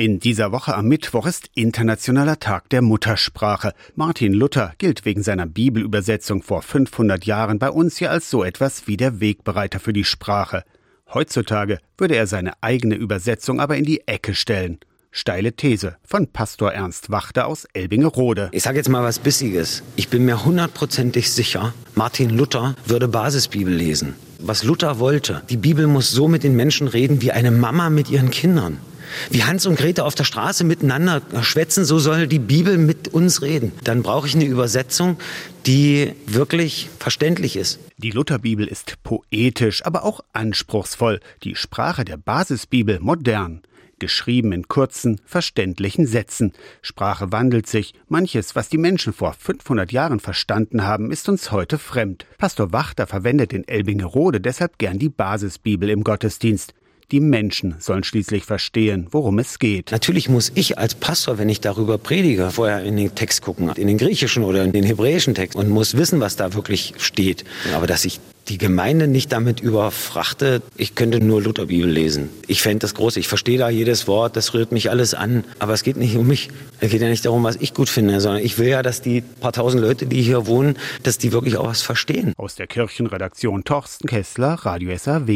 In dieser Woche am Mittwoch ist Internationaler Tag der Muttersprache. Martin Luther gilt wegen seiner Bibelübersetzung vor 500 Jahren bei uns ja als so etwas wie der Wegbereiter für die Sprache. Heutzutage würde er seine eigene Übersetzung aber in die Ecke stellen. Steile These von Pastor Ernst Wachter aus Elbingerode. Ich sage jetzt mal was Bissiges. Ich bin mir hundertprozentig sicher, Martin Luther würde Basisbibel lesen. Was Luther wollte, die Bibel muss so mit den Menschen reden wie eine Mama mit ihren Kindern. Wie Hans und Grete auf der Straße miteinander schwätzen, so soll die Bibel mit uns reden. Dann brauche ich eine Übersetzung, die wirklich verständlich ist. Die Lutherbibel ist poetisch, aber auch anspruchsvoll. Die Sprache der Basisbibel modern geschrieben in kurzen, verständlichen Sätzen. Sprache wandelt sich. Manches, was die Menschen vor 500 Jahren verstanden haben, ist uns heute fremd. Pastor Wachter verwendet in Elbingerode deshalb gern die Basisbibel im Gottesdienst. Die Menschen sollen schließlich verstehen, worum es geht. Natürlich muss ich als Pastor, wenn ich darüber predige, vorher in den Text gucken, in den griechischen oder in den hebräischen Text und muss wissen, was da wirklich steht. Aber dass ich die Gemeinde nicht damit überfrachte, ich könnte nur Lutherbibel lesen. Ich fände das groß. Ich verstehe da jedes Wort, das rührt mich alles an. Aber es geht nicht um mich. Es geht ja nicht darum, was ich gut finde, sondern ich will ja, dass die paar tausend Leute, die hier wohnen, dass die wirklich auch was verstehen. Aus der Kirchenredaktion Torsten Kessler, Radio SAW.